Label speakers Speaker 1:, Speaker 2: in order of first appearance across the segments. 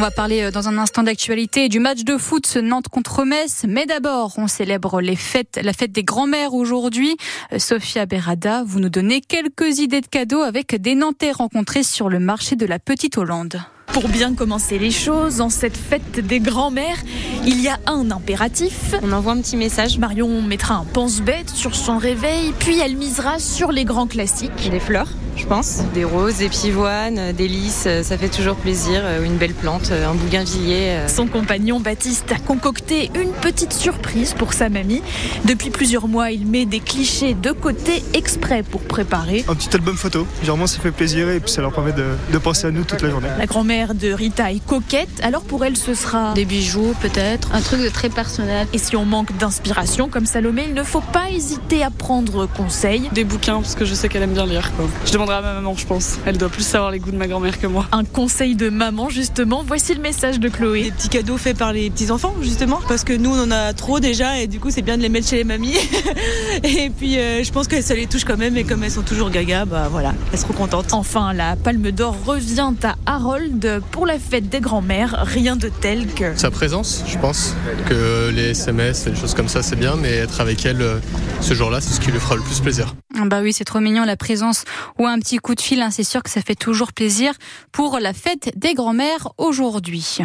Speaker 1: On va parler euh, dans un instant d'actualité du match de foot Nantes contre Metz. Mais d'abord, on célèbre les fêtes, la fête des grands-mères aujourd'hui. Euh, Sophia Berada, vous nous donnez quelques idées de cadeaux avec des Nantais rencontrés sur le marché de la Petite Hollande.
Speaker 2: Pour bien commencer les choses, en cette fête des grands-mères, il y a un impératif.
Speaker 3: On envoie un petit message.
Speaker 2: Marion mettra un pense-bête sur son réveil, puis elle misera sur les grands classiques.
Speaker 3: Des fleurs je pense. Des roses, des pivoines, des lys, ça fait toujours plaisir. Euh, une belle plante, euh, un bougainvillier.
Speaker 2: Euh. Son compagnon Baptiste a concocté une petite surprise pour sa mamie. Depuis plusieurs mois, il met des clichés de côté exprès pour préparer.
Speaker 4: Un petit album photo. Généralement, ça fait plaisir et puis ça leur permet de, de penser à nous toute la journée.
Speaker 2: La grand-mère de Rita est coquette, alors pour elle, ce sera
Speaker 3: des bijoux peut-être, un truc de très personnel.
Speaker 2: Et si on manque d'inspiration comme Salomé, il ne faut pas hésiter à prendre conseil.
Speaker 5: Des bouquins, parce que je sais qu'elle aime bien lire. Quoi. Je demande à ma maman, je pense. Elle doit plus savoir les goûts de ma grand-mère que moi.
Speaker 2: Un conseil de maman, justement. Voici le message de Chloé.
Speaker 6: Des petits cadeaux faits par les petits-enfants, justement. Parce que nous, on en a trop déjà et du coup, c'est bien de les mettre chez les mamies. et puis, euh, je pense que ça les touche quand même. Et comme elles sont toujours gaga, bah voilà, elles seront contentes.
Speaker 2: Enfin, la palme d'or revient à Harold pour la fête des grands-mères. Rien de tel que.
Speaker 7: Sa présence, je pense. Que les SMS et des choses comme ça, c'est bien. Mais être avec elle euh, ce jour-là, c'est ce qui lui fera le plus plaisir.
Speaker 1: Ah bah oui, c'est trop mignon la présence ou un petit coup de fil. Hein, c'est sûr que ça fait toujours plaisir pour la fête des grands-mères aujourd'hui.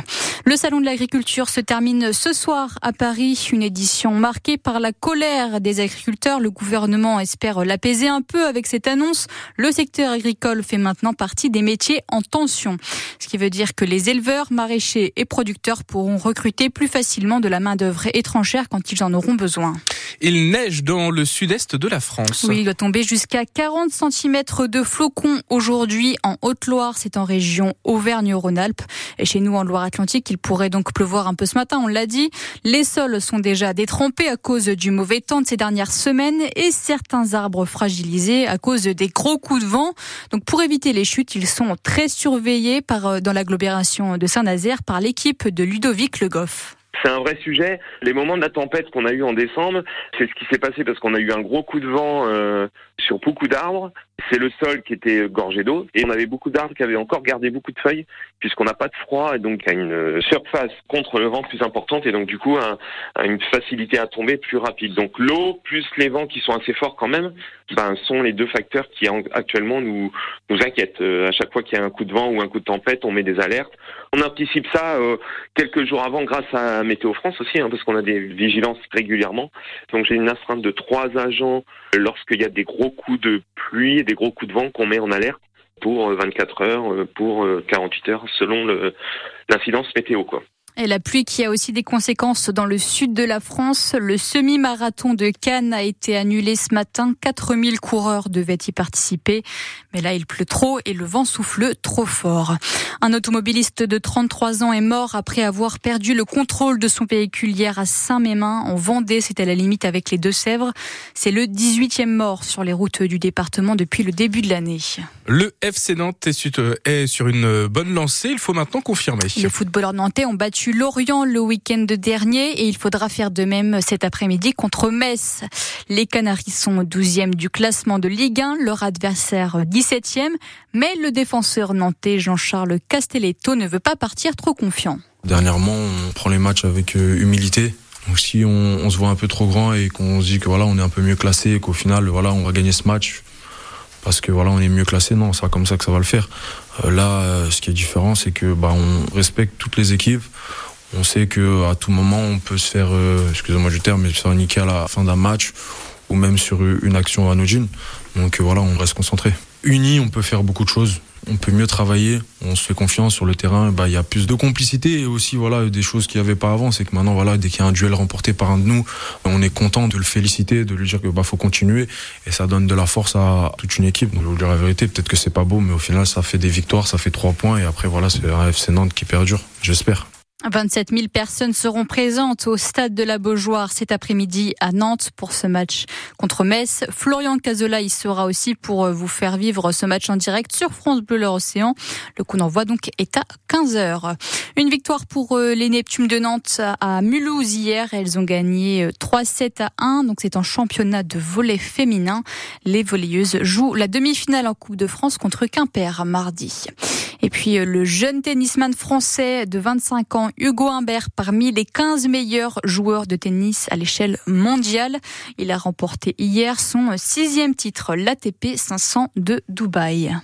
Speaker 1: Le salon de l'agriculture se termine ce soir à Paris. Une édition marquée par la colère des agriculteurs. Le gouvernement espère l'apaiser un peu avec cette annonce. Le secteur agricole fait maintenant partie des métiers en tension. Ce qui veut dire que les éleveurs, maraîchers et producteurs pourront recruter plus facilement de la main-d'œuvre étrangère quand ils en auront besoin.
Speaker 8: Il neige dans le sud-est de la France.
Speaker 1: Oui, il doit tomber jusqu'à 40 cm de flocons aujourd'hui en Haute-Loire. C'est en région Auvergne-Rhône-Alpes. Et chez nous, en Loire-Atlantique, il pourrait donc pleuvoir un peu ce matin, on l'a dit. Les sols sont déjà détrempés à cause du mauvais temps de ces dernières semaines et certains arbres fragilisés à cause des gros coups de vent. Donc pour éviter les chutes, ils sont très surveillés euh, dans l'agglomération de Saint-Nazaire par l'équipe de Ludovic Le Goff.
Speaker 9: C'est un vrai sujet. Les moments de la tempête qu'on a eu en décembre, c'est ce qui s'est passé parce qu'on a eu un gros coup de vent euh, sur beaucoup d'arbres. C'est le sol qui était gorgé d'eau et on avait beaucoup d'arbres qui avaient encore gardé beaucoup de feuilles puisqu'on n'a pas de froid et donc a une surface contre le vent plus importante et donc du coup un, une facilité à tomber plus rapide. Donc l'eau plus les vents qui sont assez forts quand même, ben, sont les deux facteurs qui actuellement nous inquiètent. Euh, à chaque fois qu'il y a un coup de vent ou un coup de tempête, on met des alertes. On anticipe ça euh, quelques jours avant grâce à Météo France aussi, hein, parce qu'on a des vigilances régulièrement. Donc j'ai une astreinte de trois agents lorsqu'il y a des gros coups de pluie des gros coups de vent qu'on met en alerte pour 24 euh, heures, euh, pour 48 heures, selon l'incidence météo. Quoi.
Speaker 1: Et la pluie qui a aussi des conséquences dans le sud de la France. Le semi-marathon de Cannes a été annulé ce matin. 4000 coureurs devaient y participer. Mais là, il pleut trop et le vent souffle trop fort. Un automobiliste de 33 ans est mort après avoir perdu le contrôle de son véhicule hier à Saint-Mémin, en Vendée. C'était à la limite avec les Deux-Sèvres. C'est le 18e mort sur les routes du département depuis le début de l'année.
Speaker 8: Le FC Nantes est sur une bonne lancée. Il faut maintenant confirmer.
Speaker 1: Les footballeurs nantais ont battu Lorient le week-end dernier et il faudra faire de même cet après-midi contre Metz. Les Canaries sont 12e du classement de Ligue 1, leur adversaire 17e, mais le défenseur nantais Jean-Charles Castelletto ne veut pas partir trop confiant.
Speaker 10: Dernièrement, on prend les matchs avec euh, humilité. Donc si on, se voit un peu trop grand et qu'on se dit que voilà, on est un peu mieux classé et qu'au final, voilà, on va gagner ce match parce que voilà, on est mieux classé, non, c'est pas comme ça que ça va le faire. Euh, là, euh, ce qui est différent, c'est que bah, on respecte toutes les équipes. On sait que à tout moment, on peut se faire, euh, excusez-moi du terme, mais se faire à la fin d'un match ou même sur une action anodine. Donc voilà, on reste concentré. Unis, on peut faire beaucoup de choses on peut mieux travailler, on se fait confiance sur le terrain, bah il y a plus de complicité et aussi voilà des choses qu'il n'y avait pas avant, c'est que maintenant voilà dès qu'il y a un duel remporté par un de nous, on est content de le féliciter, de lui dire que bah faut continuer et ça donne de la force à toute une équipe. Donc je vous dire la vérité, peut-être que c'est pas beau, mais au final ça fait des victoires, ça fait trois points et après voilà c'est un FC Nantes qui perdure, j'espère.
Speaker 1: 27 000 personnes seront présentes au stade de la Beaujoire cet après-midi à Nantes pour ce match contre Metz. Florian Cazola y sera aussi pour vous faire vivre ce match en direct sur France Bleu Océan. Le coup d'envoi donc est à 15 heures. Une victoire pour euh, les Neptunes de Nantes à Mulhouse hier. Elles ont gagné 3-7 euh, à 1. Donc c'est en championnat de volley féminin. Les volleyeuses jouent la demi-finale en Coupe de France contre Quimper mardi. Et puis le jeune tennisman français de 25 ans, Hugo Humbert, parmi les 15 meilleurs joueurs de tennis à l'échelle mondiale. Il a remporté hier son sixième titre, l'ATP 500 de Dubaï.